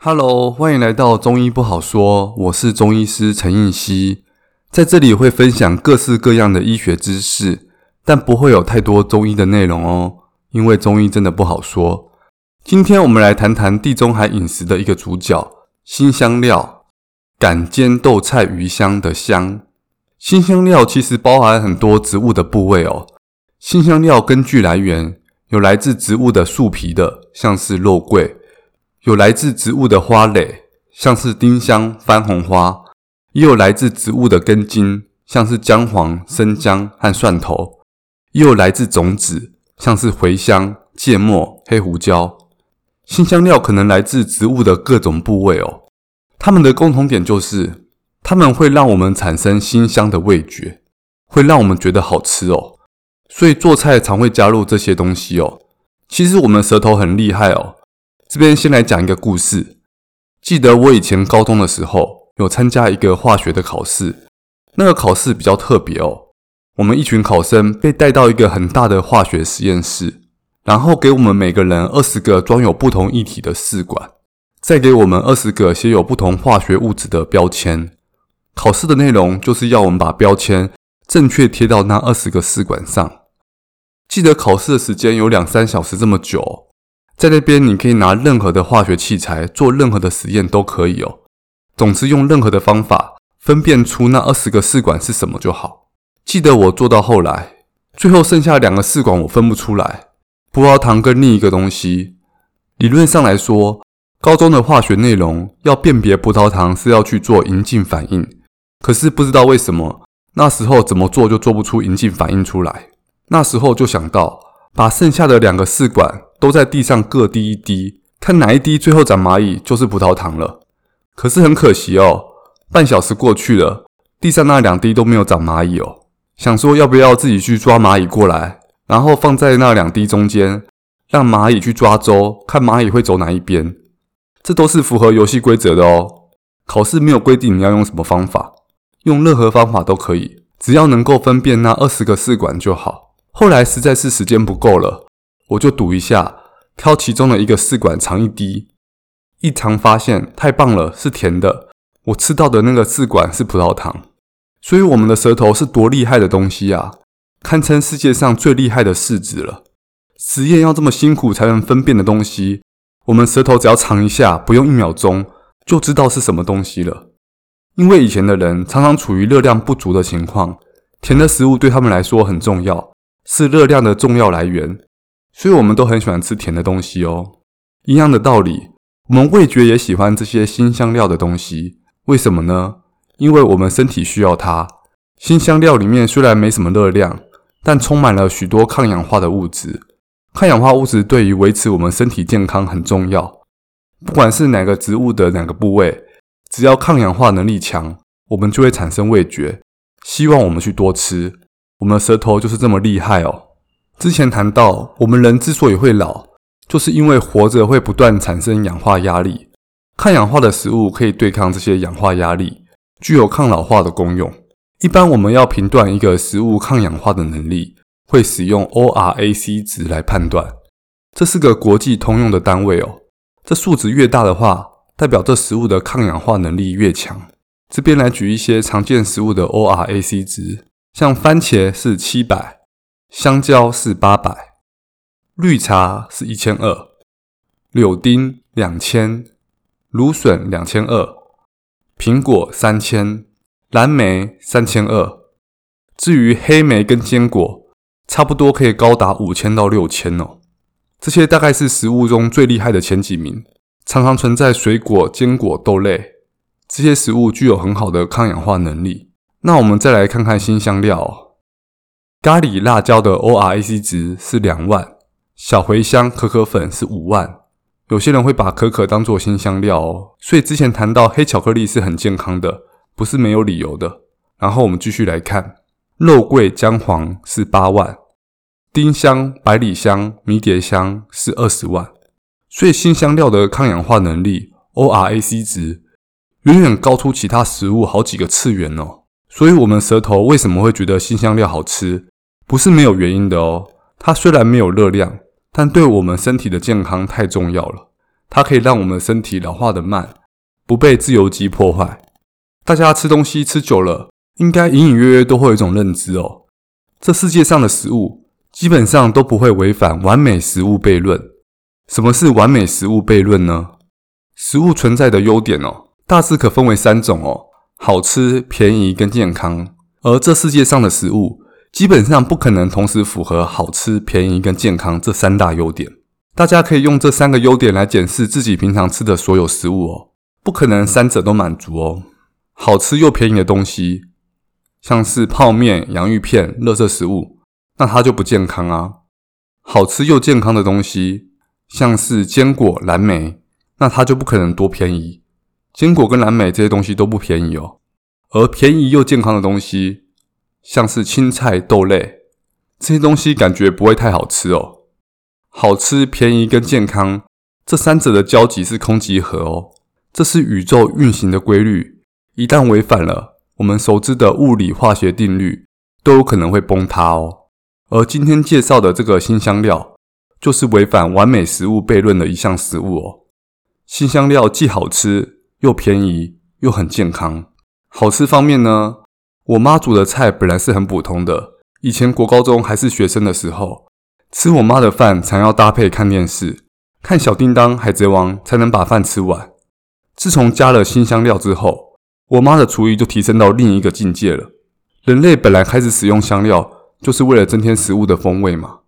Hello，欢迎来到中医不好说。我是中医师陈应希，在这里会分享各式各样的医学知识，但不会有太多中医的内容哦，因为中医真的不好说。今天我们来谈谈地中海饮食的一个主角——辛香料，橄坚豆菜鱼香的香。辛香料其实包含很多植物的部位哦。辛香料根据来源，有来自植物的树皮的，像是肉桂。有来自植物的花蕾，像是丁香、番红花；也有来自植物的根茎，像是姜黄、生姜和蒜头；也有来自种子，像是茴香、芥末、黑胡椒。辛香料可能来自植物的各种部位哦。它们的共同点就是，它们会让我们产生辛香的味觉，会让我们觉得好吃哦。所以做菜常会加入这些东西哦。其实我们舌头很厉害哦。这边先来讲一个故事。记得我以前高中的时候，有参加一个化学的考试。那个考试比较特别哦。我们一群考生被带到一个很大的化学实验室，然后给我们每个人二十个装有不同液体的试管，再给我们二十个写有不同化学物质的标签。考试的内容就是要我们把标签正确贴到那二十个试管上。记得考试的时间有两三小时这么久。在那边，你可以拿任何的化学器材做任何的实验都可以哦。总之，用任何的方法分辨出那二十个试管是什么就好。记得我做到后来，最后剩下两个试管我分不出来，葡萄糖跟另一个东西。理论上来说，高中的化学内容要辨别葡萄糖是要去做银镜反应，可是不知道为什么那时候怎么做就做不出银镜反应出来。那时候就想到把剩下的两个试管。都在地上各滴一滴，看哪一滴最后长蚂蚁就是葡萄糖了。可是很可惜哦，半小时过去了，地上那两滴都没有长蚂蚁哦。想说要不要自己去抓蚂蚁过来，然后放在那两滴中间，让蚂蚁去抓周，看蚂蚁会走哪一边。这都是符合游戏规则的哦。考试没有规定你要用什么方法，用任何方法都可以，只要能够分辨那二十个试管就好。后来实在是时间不够了。我就赌一下，挑其中的一个试管尝一滴，一尝发现太棒了，是甜的。我吃到的那个试管是葡萄糖，所以我们的舌头是多厉害的东西啊，堪称世界上最厉害的试纸了。实验要这么辛苦才能分辨的东西，我们舌头只要尝一下，不用一秒钟就知道是什么东西了。因为以前的人常常处于热量不足的情况，甜的食物对他们来说很重要，是热量的重要来源。所以我们都很喜欢吃甜的东西哦。一样的道理，我们味觉也喜欢这些新香料的东西。为什么呢？因为我们身体需要它。新香料里面虽然没什么热量，但充满了许多抗氧化的物质。抗氧化物质对于维持我们身体健康很重要。不管是哪个植物的哪个部位，只要抗氧化能力强，我们就会产生味觉，希望我们去多吃。我们的舌头就是这么厉害哦。之前谈到，我们人之所以会老，就是因为活着会不断产生氧化压力。抗氧化的食物可以对抗这些氧化压力，具有抗老化的功用。一般我们要评断一个食物抗氧化的能力，会使用 ORAC 值来判断。这是个国际通用的单位哦。这数值越大的话，代表这食物的抗氧化能力越强。这边来举一些常见食物的 ORAC 值，像番茄是七百。香蕉是八百，绿茶是一千二，柳丁两千，芦笋两千二，苹果三千，蓝莓三千二。至于黑莓跟坚果，差不多可以高达五千到六千哦。这些大概是食物中最厉害的前几名，常常存在水果、坚果、豆类。这些食物具有很好的抗氧化能力。那我们再来看看新香料。咖喱辣椒的 ORAC 值是两万，小茴香、可可粉是五万。有些人会把可可当做新香料哦，所以之前谈到黑巧克力是很健康的，不是没有理由的。然后我们继续来看，肉桂、姜黄是八万，丁香、百里香、迷迭香是二十万。所以新香料的抗氧化能力 ORAC 值远远高出其他食物好几个次元哦。所以，我们舌头为什么会觉得辛香料好吃？不是没有原因的哦。它虽然没有热量，但对我们身体的健康太重要了。它可以让我们身体老化得慢，不被自由基破坏。大家吃东西吃久了，应该隐隐约约都会有一种认知哦，这世界上的食物基本上都不会违反完美食物悖论。什么是完美食物悖论呢？食物存在的优点哦，大致可分为三种哦：好吃、便宜跟健康。而这世界上的食物基本上不可能同时符合好吃、便宜跟健康这三大优点。大家可以用这三个优点来检视自己平常吃的所有食物哦，不可能三者都满足哦。好吃又便宜的东西，像是泡面、洋芋片、垃圾食物，那它就不健康啊。好吃又健康的东西，像是坚果、蓝莓，那它就不可能多便宜。坚果跟蓝莓这些东西都不便宜哦。而便宜又健康的东西，像是青菜、豆类，这些东西感觉不会太好吃哦。好吃、便宜跟健康这三者的交集是空集合哦，这是宇宙运行的规律。一旦违反了我们熟知的物理化学定律，都有可能会崩塌哦。而今天介绍的这个新香料，就是违反完美食物悖论的一项食物哦。新香料既好吃又便宜又很健康。好吃方面呢，我妈煮的菜本来是很普通的。以前国高中还是学生的时候，吃我妈的饭常要搭配看电视，看小叮当、海贼王才能把饭吃完。自从加了新香料之后，我妈的厨艺就提升到另一个境界了。人类本来开始使用香料，就是为了增添食物的风味嘛。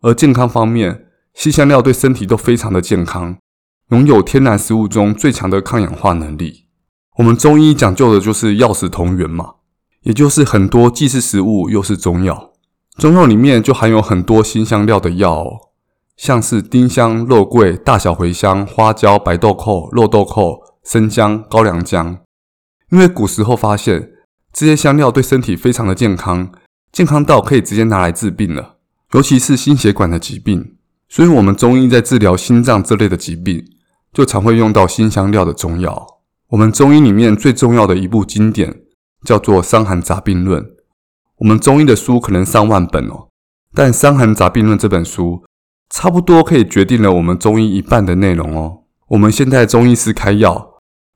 而健康方面，辛香料对身体都非常的健康，拥有天然食物中最强的抗氧化能力。我们中医讲究的就是药食同源嘛，也就是很多既是食物又是中药。中药里面就含有很多辛香料的药哦，像是丁香、肉桂、大小茴香、花椒、白豆蔻、肉豆蔻、生姜、高良姜。因为古时候发现这些香料对身体非常的健康，健康到可以直接拿来治病了，尤其是心血管的疾病。所以，我们中医在治疗心脏这类的疾病，就常会用到辛香料的中药。我们中医里面最重要的一部经典叫做《伤寒杂病论》。我们中医的书可能上万本哦，但《伤寒杂病论》这本书差不多可以决定了我们中医一半的内容哦。我们现在中医师开药。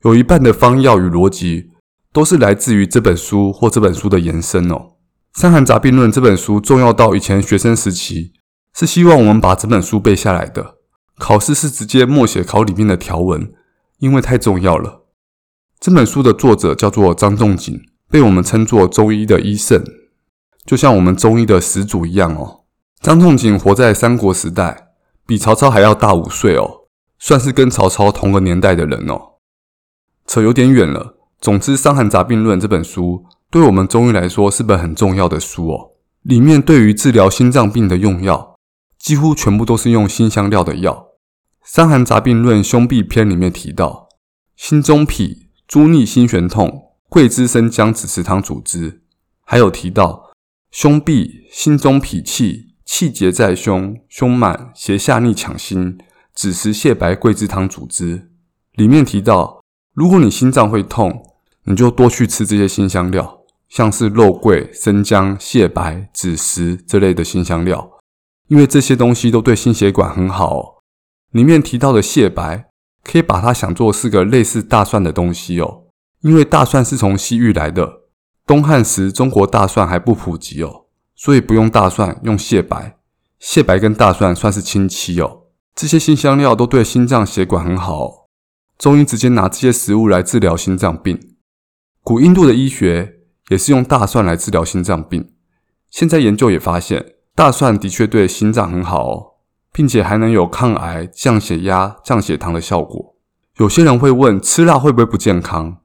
有一半的方药与逻辑都是来自于这本书或这本书的延伸哦。《伤寒杂病论》这本书重要到以前学生时期是希望我们把这本书背下来的，考试是直接默写考里面的条文，因为太重要了。这本书的作者叫做张仲景，被我们称作中医的医圣，就像我们中医的始祖一样哦。张仲景活在三国时代，比曹操还要大五岁哦，算是跟曹操同个年代的人哦。扯有点远了。总之，《伤寒杂病论》这本书对我们中医来说是本很重要的书哦。里面对于治疗心脏病的用药，几乎全部都是用辛香料的药。《伤寒杂病论·胸痹篇》里面提到，心中痞、诸逆心悬痛，桂枝生姜枳实汤主之。还有提到胸痹、心中痞气，气结在胸，胸满，胁下逆抢心，枳实、泻白、桂枝汤主之。里面提到。如果你心脏会痛，你就多去吃这些辛香料，像是肉桂、生姜、泻白、枳实这类的辛香料，因为这些东西都对心血管很好哦。里面提到的泻白，可以把它想作是个类似大蒜的东西哦，因为大蒜是从西域来的，东汉时中国大蒜还不普及哦，所以不用大蒜，用泻白。泻白跟大蒜算是亲戚哦。这些新香料都对心脏血管很好哦。中医直接拿这些食物来治疗心脏病，古印度的医学也是用大蒜来治疗心脏病。现在研究也发现，大蒜的确对心脏很好哦，并且还能有抗癌、降血压、降血糖的效果。有些人会问，吃辣会不会不健康？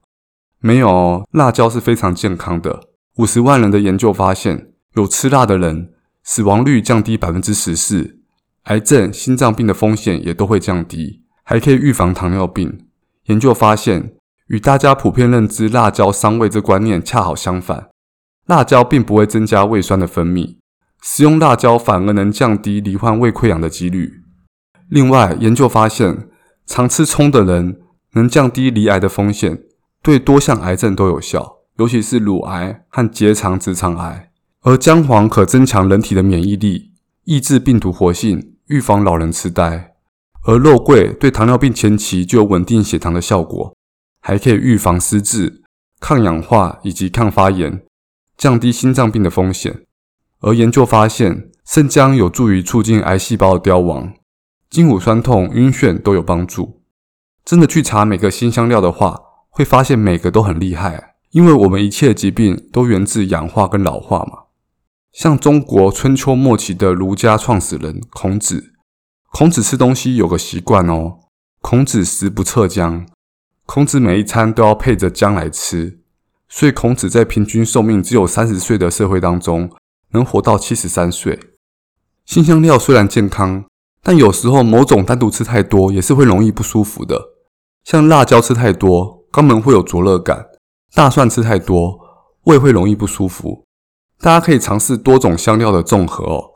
没有哦，辣椒是非常健康的。五十万人的研究发现，有吃辣的人，死亡率降低百分之十四，癌症、心脏病的风险也都会降低。还可以预防糖尿病。研究发现，与大家普遍认知辣椒伤胃这观念恰好相反，辣椒并不会增加胃酸的分泌，食用辣椒反而能降低罹患胃溃疡的几率。另外，研究发现，常吃葱的人能降低罹癌的风险，对多项癌症都有效，尤其是乳癌和结肠直肠癌。而姜黄可增强人体的免疫力，抑制病毒活性，预防老人痴呆。而肉桂对糖尿病前期就有稳定血糖的效果，还可以预防失智、抗氧化以及抗发炎，降低心脏病的风险。而研究发现，生姜有助于促进癌细胞的凋亡，筋骨酸痛、晕眩都有帮助。真的去查每个辛香料的话，会发现每个都很厉害，因为我们一切疾病都源自氧化跟老化嘛。像中国春秋末期的儒家创始人孔子，孔子吃东西有个习惯哦，孔子食不撤姜，孔子每一餐都要配着姜来吃，所以孔子在平均寿命只有三十岁的社会当中，能活到七十三岁。新香料虽然健康，但有时候某种单独吃太多也是会容易不舒服的，像辣椒吃太多，肛门会有灼热感；大蒜吃太多，胃会容易不舒服。大家可以尝试多种香料的综合哦。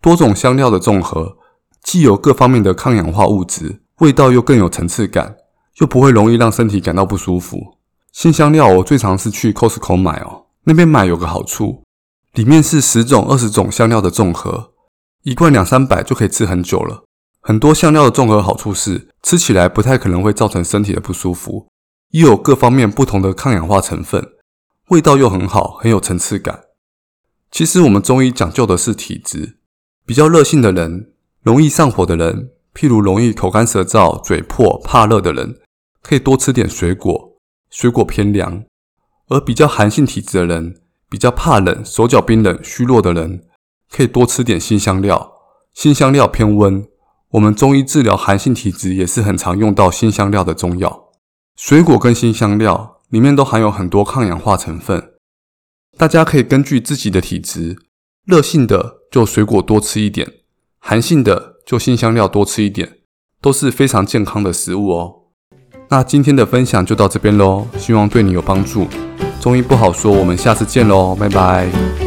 多种香料的综合，既有各方面的抗氧化物质，味道又更有层次感，又不会容易让身体感到不舒服。新香料我最常是去 Costco 买哦，那边买有个好处，里面是十种、二十种香料的综合，一罐两三百就可以吃很久了。很多香料的综合好处是，吃起来不太可能会造成身体的不舒服，又有各方面不同的抗氧化成分，味道又很好，很有层次感。其实我们中医讲究的是体质，比较热性的人，容易上火的人，譬如容易口干舌燥、嘴破、怕热的人，可以多吃点水果，水果偏凉；而比较寒性体质的人，比较怕冷、手脚冰冷、虚弱的人，可以多吃点辛香料。辛香料偏温，我们中医治疗寒性体质也是很常用到辛香料的中药。水果跟辛香料里面都含有很多抗氧化成分。大家可以根据自己的体质，热性的就水果多吃一点，寒性的就辛香料多吃一点，都是非常健康的食物哦。那今天的分享就到这边喽，希望对你有帮助。中医不好说，我们下次见喽，拜拜。